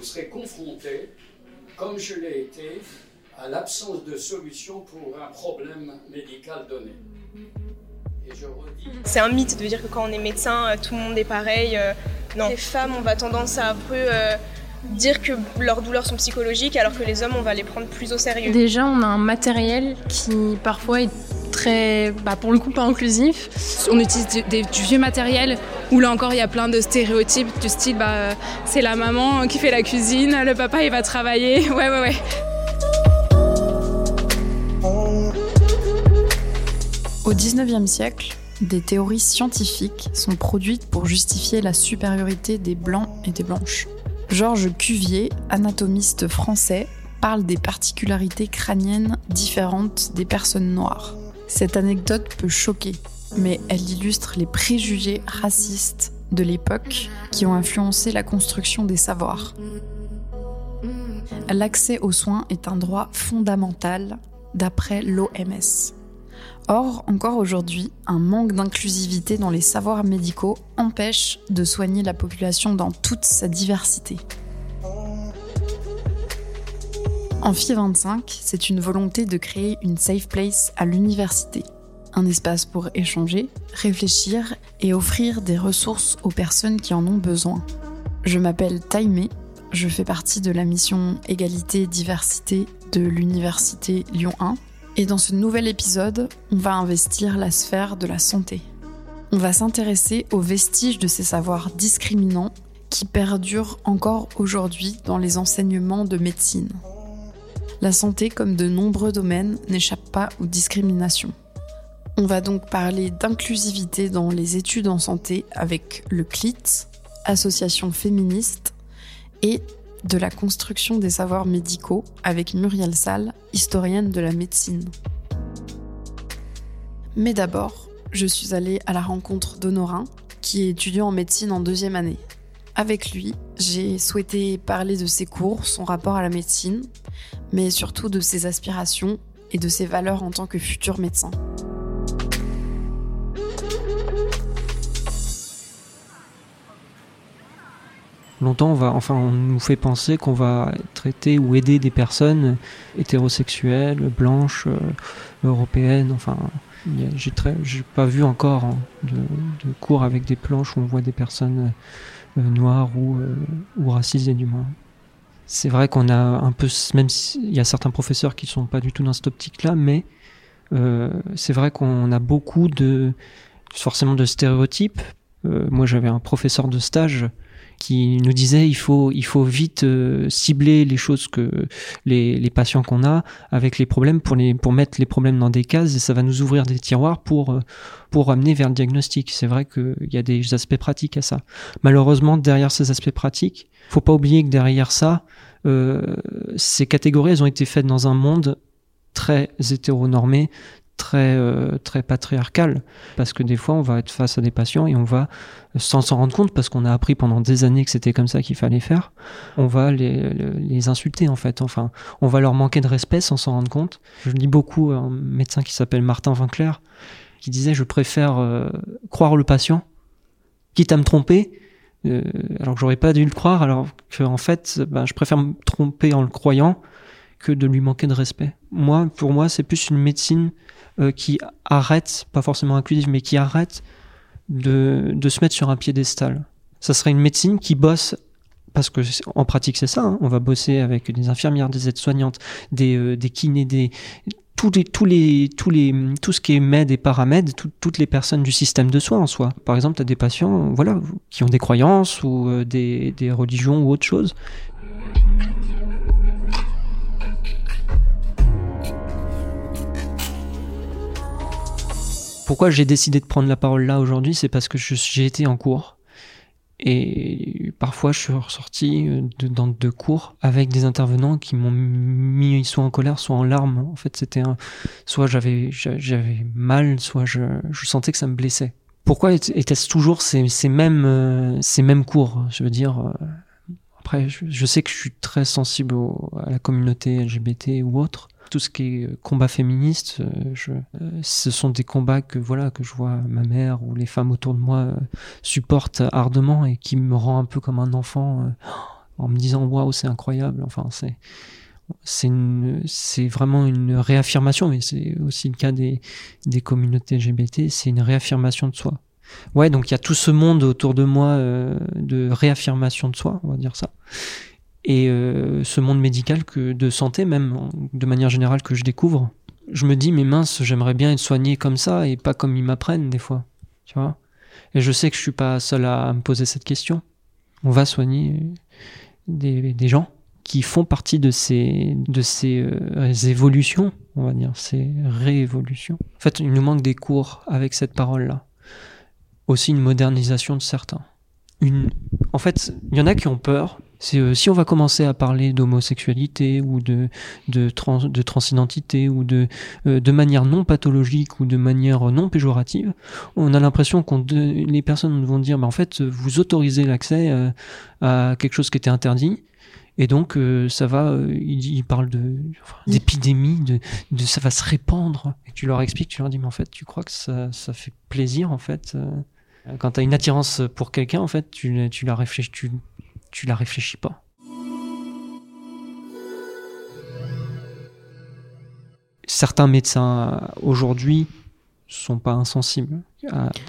vous serez confronté, comme je l'ai été, à l'absence de solution pour un problème médical donné. C'est un mythe de dire que quand on est médecin, euh, tout le monde est pareil. Euh, non, les femmes, on va tendance à un peu euh, dire que leurs douleurs sont psychologiques, alors que les hommes, on va les prendre plus au sérieux. Déjà, on a un matériel qui parfois est très, bah, pour le coup, pas inclusif. On utilise du, du, vieux matériel où là encore, il y a plein de stéréotypes du style, bah, c'est la maman qui fait la cuisine, le papa, il va travailler. Ouais, ouais, ouais. Au XIXe siècle, des théories scientifiques sont produites pour justifier la supériorité des blancs et des blanches. Georges Cuvier, anatomiste français, parle des particularités crâniennes différentes des personnes noires. Cette anecdote peut choquer, mais elle illustre les préjugés racistes de l'époque qui ont influencé la construction des savoirs. L'accès aux soins est un droit fondamental d'après l'OMS. Or, encore aujourd'hui, un manque d'inclusivité dans les savoirs médicaux empêche de soigner la population dans toute sa diversité. En FI 25, c'est une volonté de créer une safe place à l'université, un espace pour échanger, réfléchir et offrir des ressources aux personnes qui en ont besoin. Je m'appelle Taimé, je fais partie de la mission Égalité-Diversité de l'Université Lyon 1 et dans ce nouvel épisode, on va investir la sphère de la santé. On va s'intéresser aux vestiges de ces savoirs discriminants qui perdurent encore aujourd'hui dans les enseignements de médecine. La santé, comme de nombreux domaines, n'échappe pas aux discriminations. On va donc parler d'inclusivité dans les études en santé avec le CLIT, association féministe, et de la construction des savoirs médicaux avec Muriel Salle, historienne de la médecine. Mais d'abord, je suis allée à la rencontre d'Honorin, qui est étudiant en médecine en deuxième année. Avec lui, j'ai souhaité parler de ses cours, son rapport à la médecine, mais surtout de ses aspirations et de ses valeurs en tant que futur médecin. longtemps, on va, enfin, on nous fait penser qu'on va traiter ou aider des personnes hétérosexuelles, blanches, euh, européennes. Enfin, j'ai pas vu encore hein, de, cours avec des planches où on voit des personnes euh, noires ou, euh, ou racisées du moins. C'est vrai qu'on a un peu, même s'il y a certains professeurs qui sont pas du tout dans cette optique-là, mais c'est vrai qu'on a beaucoup de, forcément de stéréotypes. moi, j'avais un professeur de stage qui nous disait il faut il faut vite euh, cibler les choses que les, les patients qu'on a avec les problèmes pour les pour mettre les problèmes dans des cases et ça va nous ouvrir des tiroirs pour euh, pour amener vers le diagnostic. C'est vrai qu'il y a des aspects pratiques à ça. Malheureusement derrière ces aspects pratiques, faut pas oublier que derrière ça, euh, ces catégories elles ont été faites dans un monde très hétéronormé, très euh, très patriarcal parce que des fois on va être face à des patients et on va sans s'en rendre compte parce qu'on a appris pendant des années que c'était comme ça qu'il fallait faire on va les, les, insulter en fait. Enfin on va leur manquer de respect sans s'en rendre compte. Je lis beaucoup un médecin qui s'appelle Martin Winkler qui disait je préfère euh, croire le patient quitte à me tromper euh, alors que j'aurais pas dû le croire alors que en fait ben, je préfère me tromper en le croyant que de lui manquer de respect. Moi pour moi c'est plus une médecine euh, qui arrête, pas forcément inclusive, mais qui arrête de, de, se mettre sur un piédestal. Ça serait une médecine qui bosse parce que en pratique c'est ça, hein. on va bosser avec des infirmières, des aides-soignantes, des, euh, des kinés, des tous les, tous les, tous les, tout ce qui est med et paramède, toutes les personnes du système de soins en soi. Par exemple, tu as des patients voilà, qui ont des croyances ou euh, des, des religions ou autre chose. Pourquoi j'ai décidé de prendre la parole là aujourd'hui, c'est parce que j'ai été en cours. Et parfois, je suis ressorti euh, dans de cours avec des intervenants qui m'ont mis soit en colère, soit en larmes. En fait, c'était soit j'avais, j'avais mal, soit je, sentais que ça me blessait. Pourquoi était-ce toujours ces, mêmes, euh, ces mêmes cours Je veux dire, euh, après, je, sais que je suis très sensible à la communauté LGBT ou autre tout ce qui est euh, combat féministe, euh, euh, ce sont des combats que voilà que je vois ma mère ou les femmes autour de moi supportent ardemment et qui me rend un peu comme un enfant. en me disant waouh, c'est incroyable. Enfin, c'est c'est vraiment une réaffirmation, mais c'est aussi le cas des, des communautés LGBT, c'est une réaffirmation de soi. Ouais, donc il y a tout ce monde autour de moi de réaffirmation de soi, on va dire ça. Et euh, ce monde médical, que, de santé même, de manière générale, que je découvre, je me dis, mais mince, j'aimerais bien être soigné comme ça et pas comme ils m'apprennent des fois. Tu vois? Et je sais que je suis pas seul à, me poser cette question. On va soigner des, gens qui font partie de ces, de ces euh, évolutions, on va dire, ces réévolutions. En fait, il nous manque des cours avec cette parole-là. Aussi une modernisation de certains. Une... En fait, il y en a qui ont peur c'est euh, si on va commencer à parler d'homosexualité ou de, de, trans, de transidentité ou de, euh, de manière non pathologique ou de manière non péjorative, on a l'impression que les personnes vont dire, bah, en fait, vous autorisez l'accès euh, à quelque chose qui était interdit. Et donc, ça va, il, parle de, d'épidémie, de, de, ça va se répandre. Et tu leur expliques, tu leur dis, mais en fait, tu crois que ça, ça fait plaisir, en fait quand tu as une attirance pour quelqu'un, en fait, tu, tu la réfléchis, tu, tu la réfléchis pas. Certains médecins aujourd'hui sont pas insensibles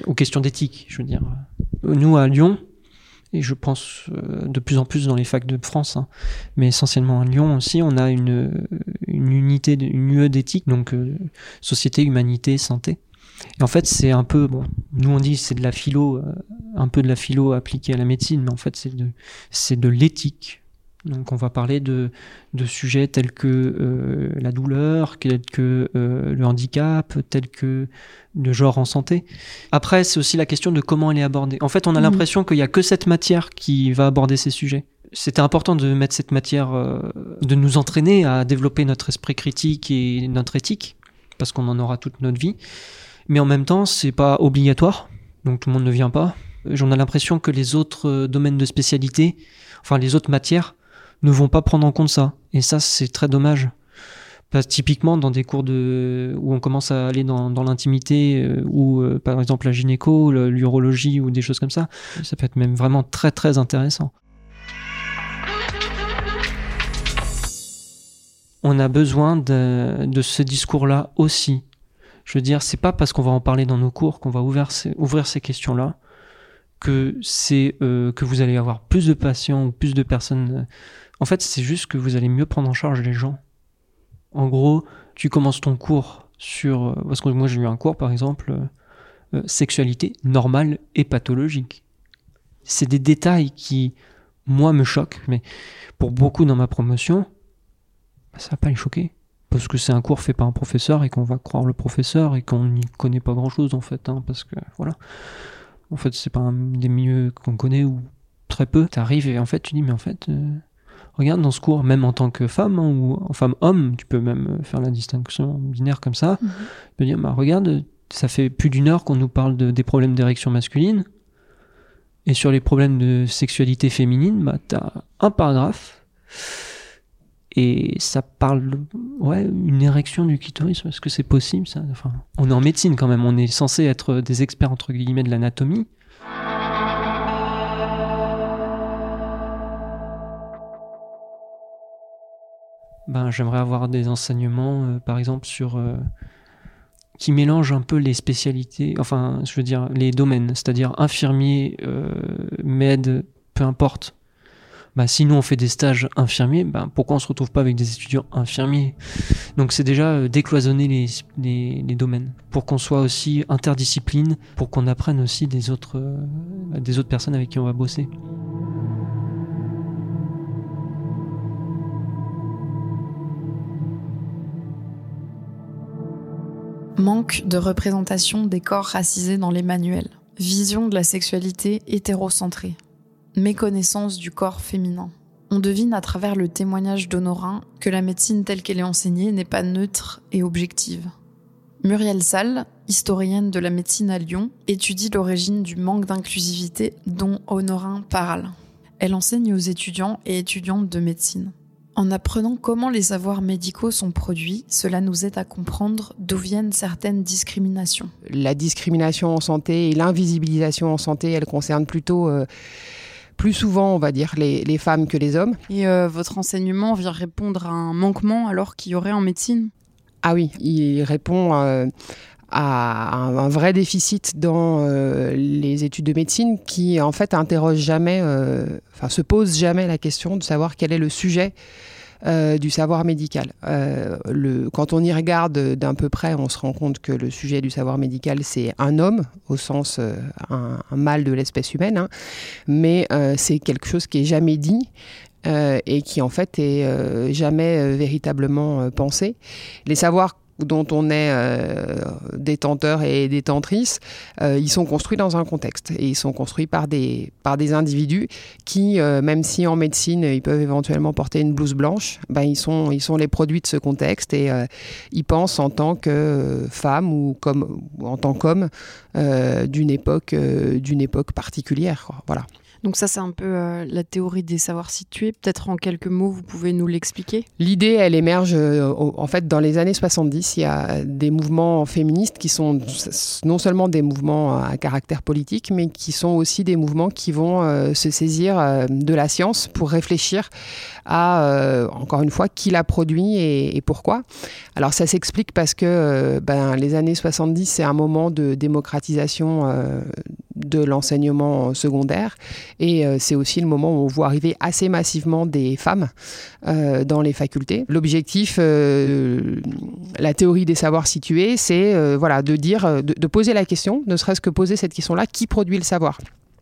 aux questions d'éthique, je veux dire. Nous à Lyon, et je pense euh, de plus en plus dans les facs de France, hein, mais essentiellement à Lyon aussi, on a une, une unité, une UE d'éthique, donc euh, société, humanité, santé. Et en fait, c'est un peu, bon, nous on dit c'est de la philo, euh, un peu de la philo appliquée à la médecine, mais en fait c'est de, c'est de l'éthique. Donc on va parler de, de sujets tels que euh, la douleur, tels que euh, le handicap, tels que le genre en santé. Après, c'est aussi la question de comment elle est abordée. En fait, on a mmh. l'impression qu'il n'y a que cette matière qui va aborder ces sujets. C'était important de mettre cette matière, de nous entraîner à développer notre esprit critique et notre éthique, parce qu'on en aura toute notre vie mais en même temps, c'est pas obligatoire, donc tout le monde ne vient pas. J'en ai l'impression que les autres euh, domaines de spécialité, enfin les autres matières, ne vont pas prendre en compte ça. Et ça, c'est très dommage. Parce typiquement, dans des cours de, où on commence à aller dans, l'intimité, euh, ou euh, par exemple la gynéco, l'urologie ou des choses comme ça, ça peut être même vraiment très très intéressant. On a besoin de, de ce discours-là aussi je veux dire, c'est pas parce qu'on va en parler dans nos cours qu'on va ouvrir ces, questions-là que c'est euh, que vous allez avoir plus de patients ou plus de personnes. En fait, c'est juste que vous allez mieux prendre en charge les gens. En gros, tu commences ton cours sur euh, parce que moi j'ai eu un cours par exemple euh, sexualité normale et pathologique. C'est des détails qui moi me choquent, mais pour beaucoup dans ma promotion, ça va pas les choquer parce que c'est un cours fait par un professeur et qu'on va croire le professeur et qu'on n'y connaît pas grand chose en fait, hein, parce que voilà. En fait, c'est pas un des milieux qu'on connaît ou très peu. T'arrives et en fait, tu dis, mais en fait, euh, regarde dans ce cours, même en tant que femme hein, ou en femme-homme, tu peux même faire la distinction binaire comme ça. Mhm. Tu peux dire, bah, regarde, ça fait plus d'une heure qu'on nous parle de, des problèmes d'érection masculine. Et sur les problèmes de sexualité féminine, bah, t'as un paragraphe et ça parle ouais une érection du clitoris est-ce que c'est possible ça. Enfin on est en médecine quand même. On est censé être des experts entre guillemets de l'anatomie. Ben j'aimerais avoir des enseignements euh, par exemple sur euh, qui mélangent un peu les spécialités enfin je veux dire les domaines. C'est-à-dire infirmier euh, med peu importe bah, si nous on fait des stages infirmiers, bah, pourquoi on se retrouve pas avec des étudiants infirmiers? Donc c'est déjà euh, décloisonner les, domaines pour qu'on soit aussi interdiscipline, pour qu'on apprenne aussi euh, des autres personnes avec qui on va bosser. Manque de représentation des corps racisés dans les manuels. Vision de la sexualité hétérocentrée méconnaissance du corps féminin. On devine à travers le témoignage d'Honorin que la médecine telle qu'elle est enseignée n'est pas neutre et objective. Muriel Salle, historienne de la médecine à Lyon, étudie l'origine du manque d'inclusivité dont Honorin parle. Elle enseigne aux étudiants et étudiantes de médecine. En apprenant comment les savoirs médicaux sont produits, cela nous aide à comprendre d'où viennent certaines discriminations. La discrimination en santé et l'invisibilisation en santé, elles concernent plutôt euh, plus souvent, on va dire, les, les femmes que les hommes. Et euh, votre enseignement vient répondre à un manquement alors qu'il y aurait en médecine? Ah oui, il répond euh, à un, un, vrai déficit dans euh, les études de médecine qui, en fait, interroge jamais, enfin, se pose jamais la question de savoir quel est le sujet euh, du savoir médical. Euh, quand on y regarde d'un peu près, on se rend compte que le sujet du savoir médical, c'est un homme, au sens euh, un, mâle de l'espèce humaine, hein, mais c'est quelque chose qui est jamais dit. et qui en fait est jamais véritablement pensé. Les savoirs dont on est euh, détenteur et détentrice, euh, ils sont construits dans un contexte et ils sont construits par des, par des individus qui, euh, même si en médecine ils peuvent éventuellement porter une blouse blanche, ben, ils, sont, ils sont les produits de ce contexte et ils pensent en tant que femme ou, comme, ou en tant qu'homme d'une époque, d'une époque particulière. Quoi. Voilà. Donc ça, c'est un peu euh, la théorie des savoirs situés. Peut-être en quelques mots, vous pouvez nous l'expliquer? L'idée, elle émerge, euh, en fait, dans les années 70, il y a des mouvements féministes qui sont non seulement des mouvements à caractère politique, mais qui sont aussi des mouvements qui vont euh, se saisir euh, de la science pour réfléchir à, euh, encore une fois, qui l'a produit et, pourquoi. Alors ça s'explique parce que ben, les années 70, c'est un moment de démocratisation de l'enseignement secondaire. Et c'est aussi le moment où on voit arriver assez massivement des femmes dans les facultés. L'objectif, la théorie des savoirs situés, c'est euh, voilà, de dire, de, de poser la question, ne serait-ce que poser cette question-là, qui produit le savoir?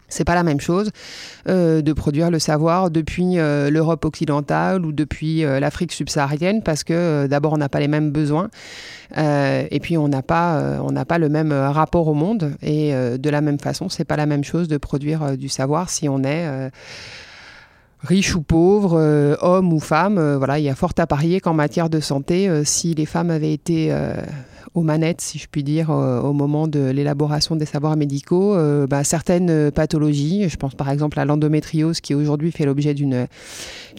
C'est pas la même chose euh, de produire le savoir depuis euh, l'Europe occidentale ou depuis euh, l'Afrique subsaharienne parce que euh, d'abord on n'a pas les mêmes besoins euh, et puis on n'a pas euh, on n'a pas le même rapport au monde et euh, de la même façon c'est pas la même chose de produire euh, du savoir si on est euh, riche ou pauvre, euh, homme ou femme, euh, voilà, il y a fort à parier qu'en matière de santé, euh, si les femmes avaient été euh, aux manettes, si je puis dire, au moment de l'élaboration des savoirs médicaux, bah, certaines pathologies, je pense par exemple à l'endométriose qui aujourd'hui fait l'objet d'une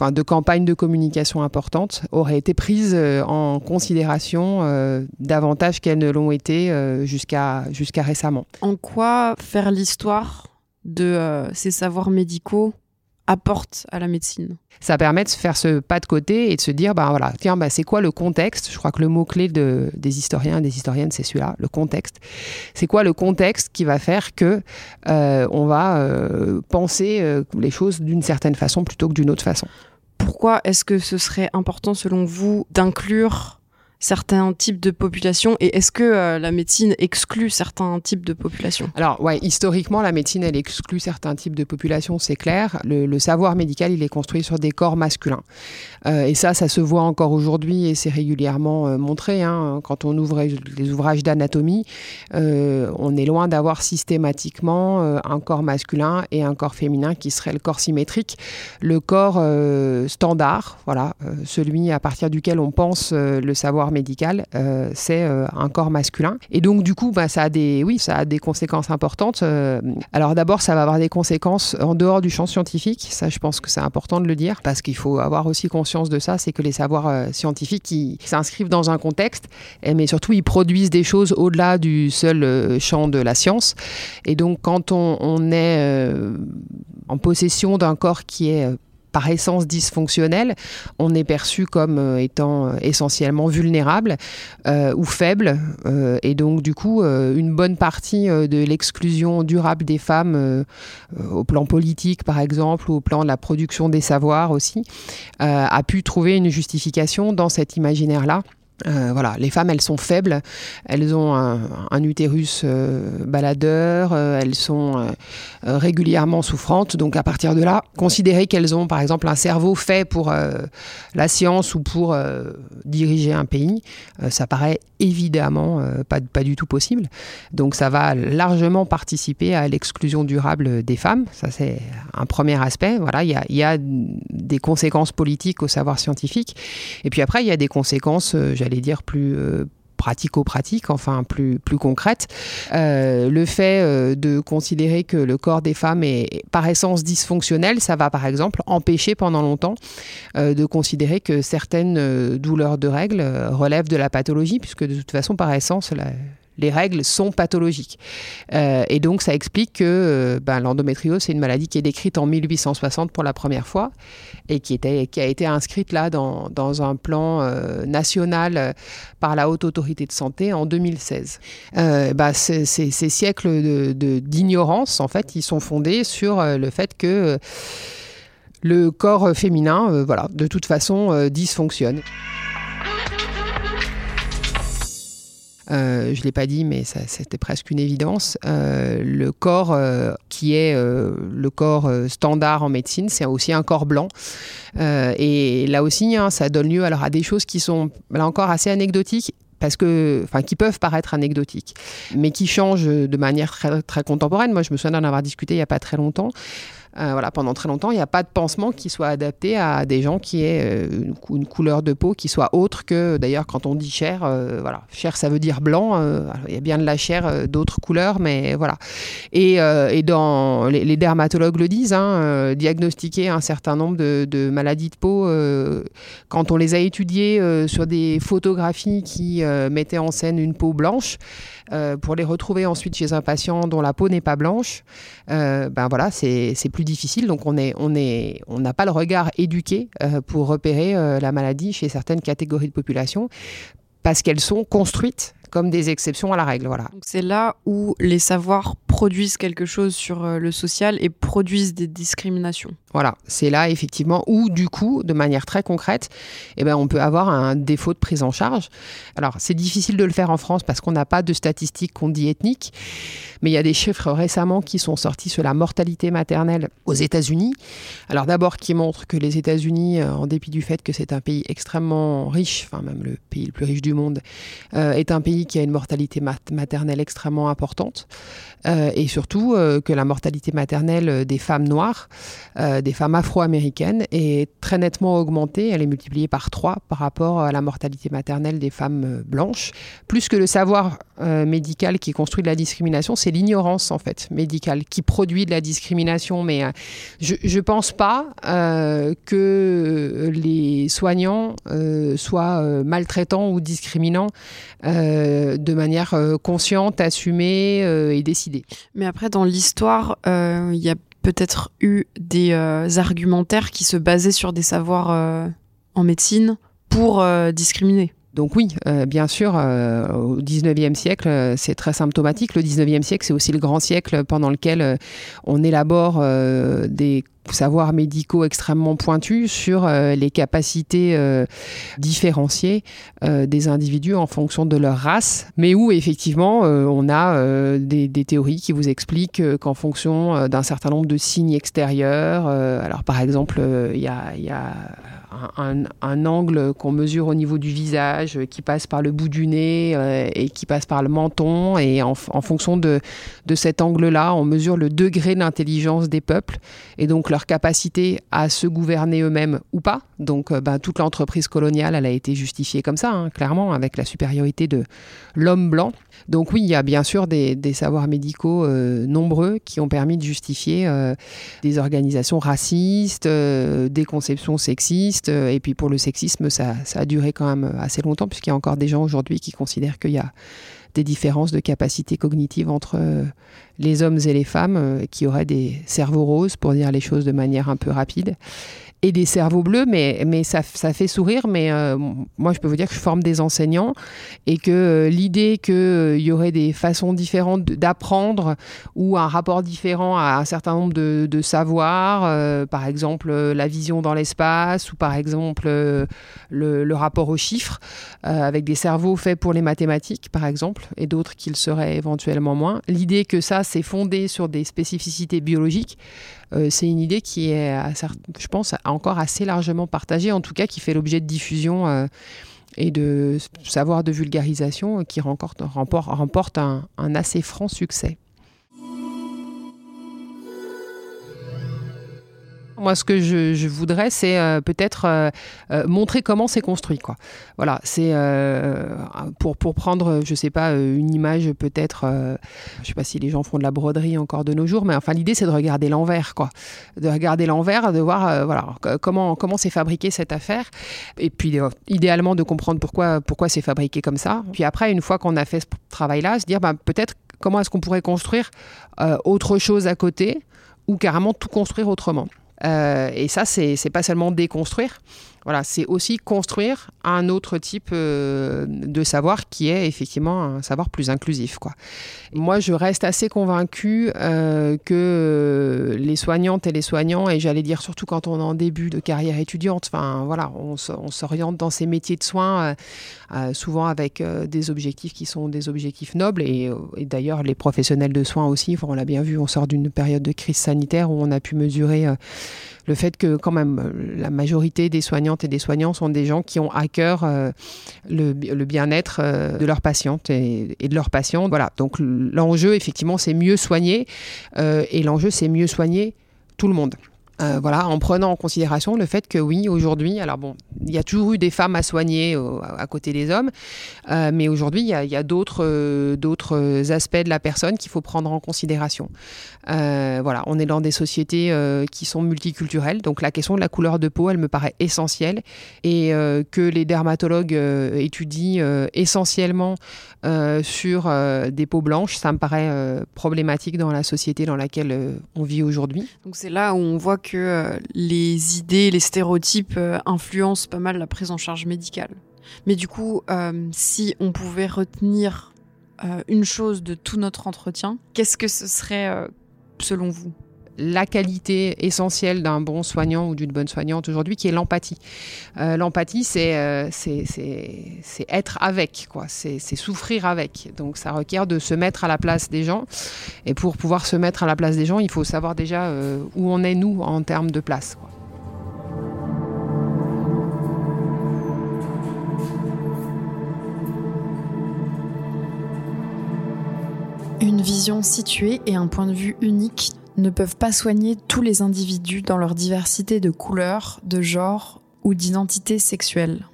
de campagnes de communication importantes, auraient été prises en considération davantage qu'elles ne l'ont été jusqu'à jusqu'à récemment. En quoi faire l'histoire de ces savoirs médicaux apporte à la médecine. Ça permet de se faire ce pas de côté et de se dire bah voilà tiens bah c'est quoi le contexte? Je crois que le mot clé de, des historiens et des historiennes c'est celui-là le contexte. C'est quoi le contexte qui va faire que euh, on va euh, penser euh, les choses d'une certaine façon plutôt que d'une autre façon? Pourquoi est-ce que ce serait important selon vous d'inclure certains types de populations et est-ce que euh, la médecine exclut certains types de populations? Alors ouais, historiquement la médecine elle exclut certains types de populations, c'est clair. Le, savoir médical il est construit sur des corps masculins euh, et ça ça se voit encore aujourd'hui et c'est régulièrement euh, montré. Hein, quand on ouvre les ouvrages d'anatomie, on est loin d'avoir systématiquement un corps masculin et un corps féminin qui serait le corps symétrique, le corps standard, voilà, celui à partir duquel on pense le savoir médical, euh, c'est euh, un corps masculin. Et donc du coup, bah, ça a des, oui, ça a des conséquences importantes. Euh, alors d'abord, ça va avoir des conséquences en dehors du champ scientifique. Ça, je pense que c'est important de le dire parce qu'il faut avoir aussi conscience de ça. C'est que les savoirs scientifiques, s'inscrivent dans un contexte, mais surtout ils produisent des choses au-delà du seul champ de la science. Et donc quand on, est en possession d'un corps qui est par essence dysfonctionnel, on est perçu comme euh, étant euh, essentiellement vulnérable euh, ou faible. Et donc, du coup, une bonne partie de l'exclusion durable des femmes, au plan politique par exemple, ou au plan de la production des savoirs aussi, a pu trouver une justification dans cet imaginaire-là. Euh, voilà, les femmes, elles sont faibles, elles ont un, utérus euh, baladeur, euh, elles sont régulièrement souffrantes. Donc, à partir de là, considérer qu'elles ont, par exemple, un cerveau fait pour la science ou pour diriger un pays, ça paraît évidemment pas, pas du tout possible. Donc, ça va largement participer à l'exclusion durable des femmes. Ça, c'est un premier aspect. Voilà, il y a, des conséquences politiques au savoir scientifique. Et puis après, il y a des conséquences, dire, plus euh, pratico-pratiques, enfin plus, plus concrètes. Euh, le fait euh, de considérer que le corps des femmes est par essence dysfonctionnel, ça va par exemple empêcher pendant longtemps de considérer que certaines douleurs de règles relèvent de la pathologie, puisque de toute façon, par essence, la, les règles sont pathologiques. Euh, et donc ça explique que euh, ben, l'endométriose, c'est une maladie qui est décrite en 1860 pour la première fois et qui, était, a été inscrite là dans, un plan euh, national par la Haute Autorité de Santé en 2016. Ben, ces, siècles d'ignorance, en fait, ils sont fondés sur le fait que le corps féminin, voilà, de toute façon, dysfonctionne. Euh, je ne l'ai pas dit, mais c'était presque une évidence. Euh, le corps euh, qui est le corps standard en médecine, c'est aussi un corps blanc. et là aussi, hein, ça donne lieu alors, à des choses qui sont là encore assez anecdotiques parce que, enfin, qui peuvent paraître anecdotiques, mais qui changent de manière très, très contemporaine. Moi, je me souviens d'en avoir discuté il n'y a pas très longtemps. Euh, voilà, pendant très longtemps, il n'y a pas de pansement qui soit adapté à des gens qui aient euh, une, couleur de peau qui soit autre que, d'ailleurs, quand on dit chair, euh, voilà, chair ça veut dire blanc, il y a bien de la chair d'autres couleurs, mais voilà. Et, et dans les, dermatologues le disent, hein, diagnostiquer un certain nombre de, de maladies de peau, quand on les a étudiées sur des photographies qui mettaient en scène une peau blanche, pour les retrouver ensuite chez un patient dont la peau n'est pas blanche, ben voilà, c'est plus difficile. Donc on n'a pas le regard éduqué euh, pour repérer euh, la maladie chez certaines catégories de population parce qu'elles sont construites comme des exceptions à la règle. Voilà. c'est là où les savoirs produisent quelque chose sur euh, le social et produisent des discriminations. Voilà, c'est là effectivement où du coup, de manière très concrète, eh ben, on peut avoir un défaut de prise en charge. Alors c'est difficile de le faire en France parce qu'on n'a pas de statistiques qu'on dit ethniques, mais il y a des chiffres récemment qui sont sortis sur la mortalité maternelle aux États-Unis. Alors d'abord qui montrent que les États-Unis, euh, en dépit du fait que c'est un pays extrêmement riche, enfin même le pays le plus riche du monde, euh, est un pays qui a une mortalité maternelle extrêmement importante. Euh, et surtout que la mortalité maternelle des femmes noires des femmes afro-américaines est très nettement augmentée. Elle est multipliée par 3 par rapport à la mortalité maternelle des femmes euh, blanches. Plus que le savoir euh, médical qui construit de la discrimination, c'est l'ignorance en fait médicale qui produit de la discrimination. Mais euh, je ne pense pas que les soignants soient maltraitants ou discriminants de manière consciente, assumée et décidée. Mais après, dans l'histoire, il y a peut-être eu des euh, argumentaires qui se basaient sur des savoirs euh, en médecine pour euh, discriminer. Donc oui, bien sûr, au 19e siècle, c'est très symptomatique. Le 19e siècle, c'est aussi le grand siècle pendant lequel on élabore des savoirs médicaux extrêmement pointus sur euh, les capacités euh, différenciées euh, des individus en fonction de leur race, mais où effectivement on a des, théories qui vous expliquent qu'en fonction d'un certain nombre de signes extérieurs, alors par exemple il y a un, angle qu'on mesure au niveau du visage, qui passe par le bout du nez et qui passe par le menton. Et en, fonction de, de cet angle-là, on mesure le degré d'intelligence des peuples et donc leur capacité à se gouverner eux-mêmes ou pas. Donc euh, ben, toute l'entreprise coloniale, elle a été justifiée comme ça, hein, clairement, avec la supériorité de l'homme blanc. Donc oui, il y a bien sûr des, savoirs médicaux euh, nombreux qui ont permis de justifier euh, des organisations racistes, des conceptions sexistes. Et puis pour le sexisme, ça, ça a duré quand même assez longtemps, puisqu'il y a encore des gens aujourd'hui qui considèrent qu'il y a des différences de capacité cognitive entre euh, les hommes et les femmes euh, qui auraient des cerveaux roses, pour dire les choses de manière un peu rapide et des cerveaux bleus, mais, mais ça, ça fait sourire. Mais euh, moi, je peux vous dire que je forme des enseignants et que euh, l'idée qu'il euh, y aurait des façons différentes d'apprendre ou un rapport différent à un certain nombre de, savoirs, par exemple la vision dans l'espace ou par exemple le, rapport aux chiffres, avec des cerveaux faits pour les mathématiques, par exemple, et d'autres qui le seraient éventuellement moins. L'idée que ça, c'est fondé sur des spécificités biologiques, euh, c'est une idée qui est, je pense, encore assez largement partagée, en tout cas qui fait l'objet de diffusion euh, et de savoir de vulgarisation qui remporte, remporte un assez franc succès. Moi, ce que je, voudrais, c'est euh, peut-être euh, euh, montrer comment c'est construit. Quoi. Voilà, c'est pour, pour prendre, je sais pas, une image peut-être, je sais pas si les gens font de la broderie encore de nos jours, mais enfin l'idée c'est de regarder l'envers, quoi, de regarder l'envers, de voir voilà comment comment c'est fabriqué cette affaire, et puis idéalement de comprendre pourquoi pourquoi c'est fabriqué comme ça. Puis après, une fois qu'on a fait ce travail-là, se dire bah, peut-être comment est-ce qu'on pourrait construire autre chose à côté ou carrément tout construire autrement. Euh, et ça, c'est pas seulement déconstruire, voilà, c'est aussi construire un autre type euh, de savoir qui est effectivement un savoir plus inclusif. Moi, je reste assez convaincue euh, que les soignantes et les soignants, et j'allais dire surtout quand on est en début de carrière étudiante, voilà, on, s'oriente dans ces métiers de soins, souvent avec des objectifs qui sont des objectifs nobles, et, et d'ailleurs les professionnels de soins aussi, on l'a bien vu, on sort d'une période de crise sanitaire où on a pu mesurer le fait que quand même la majorité des soignantes et des soignants sont des gens qui ont à cœur euh, le, bien-être euh, de leurs patientes et, de leurs patients. Voilà, donc l'enjeu effectivement c'est mieux soigner euh, et l'enjeu c'est mieux soigner tout le monde. Euh, voilà, en prenant en considération le fait que oui, aujourd'hui, alors bon, il y a toujours eu des femmes à soigner à côté des hommes, euh, mais aujourd'hui, il y a, d'autres, euh, d'autres aspects de la personne qu'il faut prendre en considération. voilà, on est dans des sociétés qui sont multiculturelles, donc la question de la couleur de peau, elle me paraît essentielle, et que les dermatologues étudient essentiellement sur des peaux blanches, ça me paraît problématique dans la société dans laquelle on vit aujourd'hui. Donc c'est là où on voit que que euh, les idées, les stéréotypes euh, influencent pas mal la prise en charge médicale. Mais du coup, euh, si on pouvait retenir une chose de tout notre entretien, qu'est-ce que ce serait selon vous? La qualité essentielle d'un bon soignant ou d'une bonne soignante aujourd'hui, qui est l'empathie. Euh, l'empathie, euh, c'est être avec, quoi. C'est souffrir avec. Donc ça requiert de se mettre à la place des gens. Et pour pouvoir se mettre à la place des gens, il faut savoir déjà euh, où on est, nous, en termes de place. Une vision située et un point de vue unique ne peuvent pas soigner tous les individus dans leur diversité de couleurs, de genre ou d'identité sexuelle.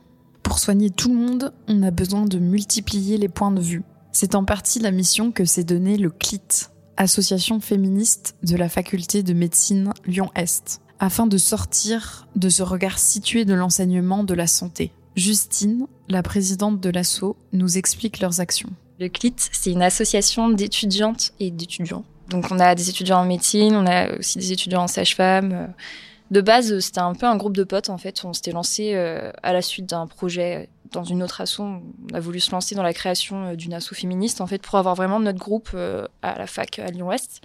Pour soigner tout le monde, on a besoin de multiplier les points de vue. C'est en partie la mission que s'est donnée le CLIT, association féministe de la faculté de médecine Lyon-Est, afin de sortir de ce regard situé de l'enseignement de la santé. Justine, la présidente de l'ASSO, nous explique leurs actions. Le CLIT, c'est une association d'étudiantes et d'étudiants donc on a des étudiants en médecine, on a aussi des étudiants en sage-femme. Euh, de base, c'était un peu un groupe de potes en fait. On s'était lancé euh, à la suite d'un projet dans une autre asso. On a voulu se lancer dans la création euh, d'une asso féministe en fait pour avoir vraiment notre groupe à la fac à Lyon-Ouest.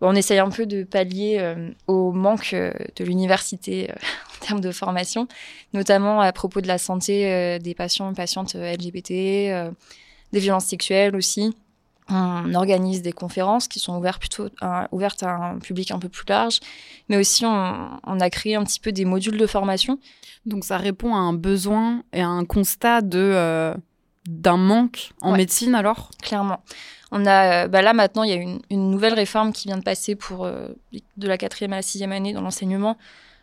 on essaye un peu de pallier au manque de l'université en termes de formation, notamment à propos de la santé des patients et patientes LGBT, des violences sexuelles aussi on organise des conférences qui sont ouvertes plutôt ouvertes à un public un peu plus large, mais aussi on, a créé un petit peu des modules de formation. Donc ça répond à un besoin et à un constat de euh, d'un manque en médecine alors? Clairement. On a, euh, bah là maintenant, il y a une, une, nouvelle réforme qui vient de passer pour euh, de la quatrième à la sixième année dans l'enseignement.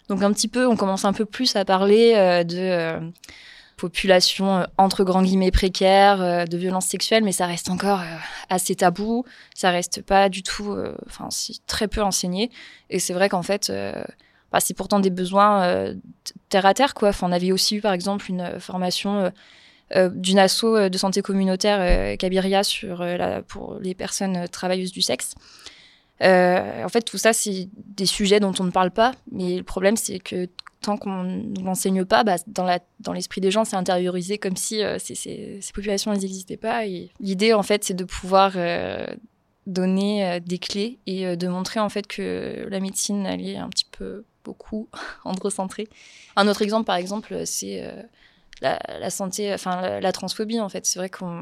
Donc un petit peu, on commence un peu plus à parler de population euh, entre grands guillemets précaire, euh, de violences sexuelles, mais ça reste encore euh, assez tabou. Ça reste pas du tout, enfin, très peu enseigné. Et c'est vrai qu'en fait, bah, c'est pourtant des besoins terre à terre, quoi. Enfin, on avait aussi eu, par exemple, une formation d'une asso de santé communautaire Cabiria sur la, pour les personnes travailleuses du sexe. en fait, tout ça, c'est des sujets dont on ne parle pas, mais le problème, c'est que tant qu'on ne l'enseigne pas, bah, dans l'esprit des gens, c'est intériorisé comme si euh, ces, populations n'existaient pas. L'idée, en fait, c'est de pouvoir euh, donner euh, des clés et de montrer en fait que la médecine, elle est un petit peu beaucoup androcentrée. Un autre exemple, par exemple, c'est la, santé, enfin la, la, transphobie. En fait, c'est vrai qu'on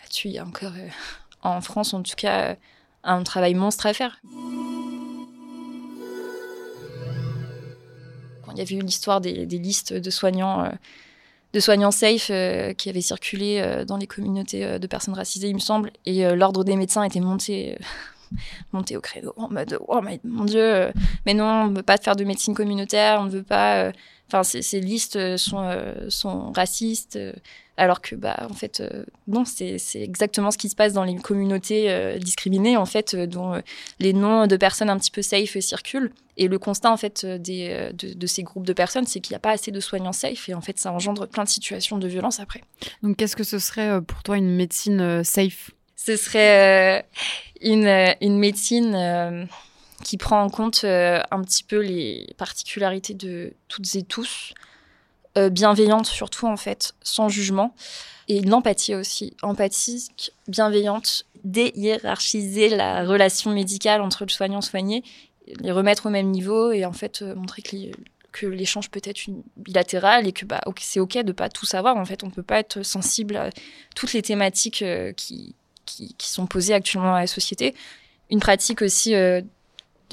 là-dessus, il y a encore, en France, en tout cas, un travail monstre à faire. Il y avait eu l'histoire des, listes de soignants, euh, de soignants safe euh, qui avaient circulé euh, dans les communautés de personnes racisées, il me semble, et l'ordre des médecins était monté monter au credo en mode oh mon dieu, mais non, on ne veut pas faire de médecine communautaire, on ne veut pas. Enfin, ces, listes sont, sont racistes alors que bah en fait non c'est exactement ce qui se passe dans les communautés discriminées en fait dont les noms de personnes un petit peu safe circulent. Et le constat en fait des, de, de, ces groupes de personnes c'est qu'il n'y a pas assez de soignants safe et en fait ça engendre plein de situations de violence après. Donc qu'est-ce que ce serait pour toi une médecine safe? Ce serait euh, une, euh, une, médecine euh, qui prend en compte un petit peu les particularités de toutes et tous, bienveillante surtout en fait, sans jugement, et l'empathie aussi, empathique, bienveillante, déhiérarchiser la relation médicale entre le soignant et soigné, les remettre au même niveau et en fait montrer que que l'échange peut être bilatéral et que bah, c'est ok de pas tout savoir. En fait, on peut pas être sensible à toutes les thématiques qui, qui, sont posées actuellement à la société. Une pratique aussi euh,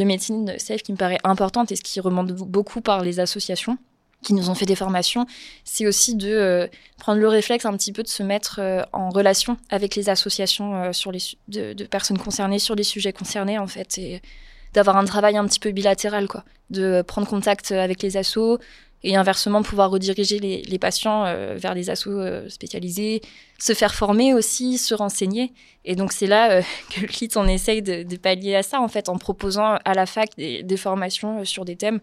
de médecine safe qui me paraît importante et ce qui remonte beaucoup par les associations qui nous ont fait des formations, c'est aussi de euh, prendre le réflexe un petit peu de se mettre euh, en relation avec les associations sur les de, de, personnes concernées sur les sujets concernés en fait et d'avoir un travail un petit peu bilatéral quoi, de prendre contact avec les assos, et inversement pouvoir rediriger les, les patients euh, vers des assos euh, spécialisés, se faire former aussi, se renseigner. Et donc c'est là euh, que le KIT on essaye de, de, pallier à ça en fait en proposant à la fac des, des formations sur des thèmes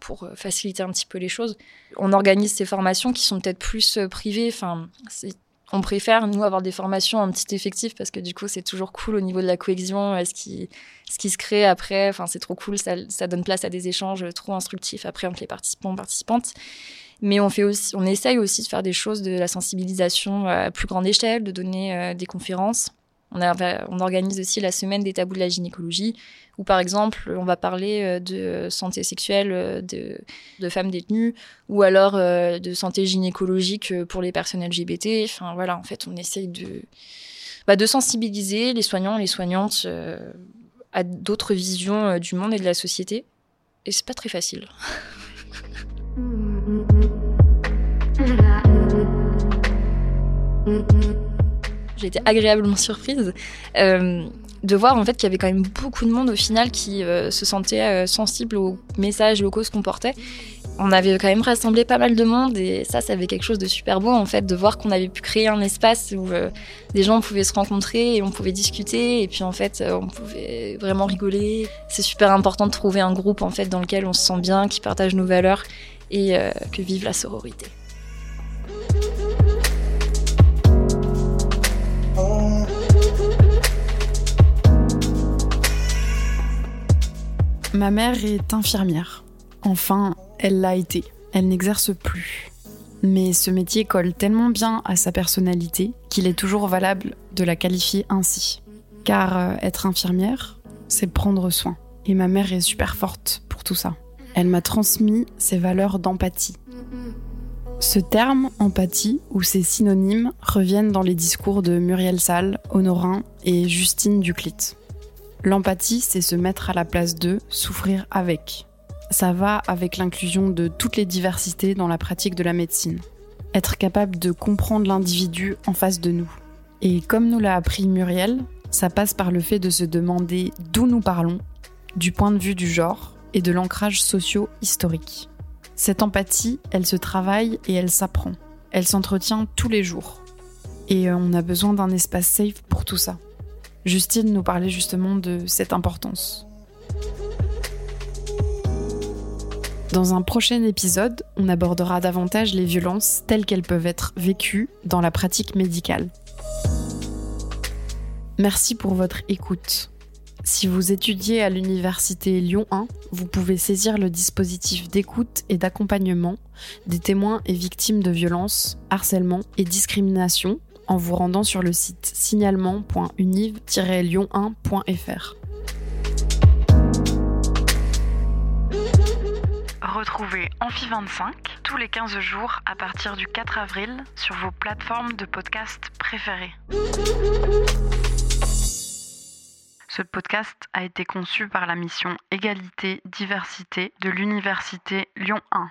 pour faciliter un petit peu les choses. On organise ces formations qui sont peut-être plus privées. Enfin, c'est on préfère, nous, avoir des formations en petit effectif parce que du coup, c'est toujours cool au niveau de la cohésion, ce qui, ce qui se crée après. Enfin, c'est trop cool, ça, donne place à des échanges trop instructifs après entre les participants participantes. Mais on, fait aussi, on essaye aussi de faire des choses de la sensibilisation à plus grande échelle, de donner euh, des conférences. On, organise aussi la semaine des tabous de la gynécologie, où par exemple, on va parler euh, de santé sexuelle euh, de, femmes détenues, ou alors euh, de santé gynécologique pour les personnes LGBT. Enfin voilà, en fait, on essaye de, bah, sensibiliser les soignants les soignantes à d'autres visions du monde et de la société. Et c'est pas très facile. j'ai été agréablement surprise euh, de voir en fait qu'il y avait quand même beaucoup de monde au final qui euh, se sentait euh, sensible aux messages et aux causes qu'on portait. On avait quand même rassemblé pas mal de monde et ça, ça avait quelque chose de super beau en fait de voir qu'on avait pu créer un espace où des gens pouvaient se rencontrer et on pouvait discuter et puis en fait on pouvait vraiment rigoler. C'est super important de trouver un groupe en fait dans lequel on se sent bien, qui partage nos valeurs et que vive la sororité. Ma mère est infirmière. Enfin, elle l'a été. Elle n'exerce plus. Mais ce métier colle tellement bien à sa personnalité qu'il est toujours valable de la qualifier ainsi. Car euh, être infirmière, c'est prendre soin. Et ma mère est super forte pour tout ça. Elle m'a transmis ses valeurs d'empathie. Ce terme, empathie, ou ses synonymes, reviennent dans les discours de Muriel Salle, Honorin et Justine Duclit. L'empathie, c'est se mettre à la place d'eux, souffrir avec. Ça va avec l'inclusion de toutes les diversités dans la pratique de la médecine. Être capable de comprendre l'individu en face de nous. Et comme nous l'a appris Muriel, ça passe par le fait de se demander d'où nous parlons, du point de vue du genre et de l'ancrage socio-historique. Cette empathie, elle se travaille et elle s'apprend. Elle s'entretient tous les jours. Et on a besoin d'un espace safe pour tout ça. Justine nous parlait justement de cette importance. Dans un prochain épisode, on abordera davantage les violences telles qu'elles peuvent être vécues dans la pratique médicale. Merci pour votre écoute. Si vous étudiez à l'université Lyon 1, vous pouvez saisir le dispositif d'écoute et d'accompagnement des témoins et victimes de violences, harcèlement et discrimination en vous rendant sur le site signalement.univ-lyon1.fr. Retrouvez Amphi25 tous les 15 jours à partir du 4 avril sur vos plateformes de podcast préférées. Ce podcast a été conçu par la mission Égalité-Diversité de l'Université Lyon 1.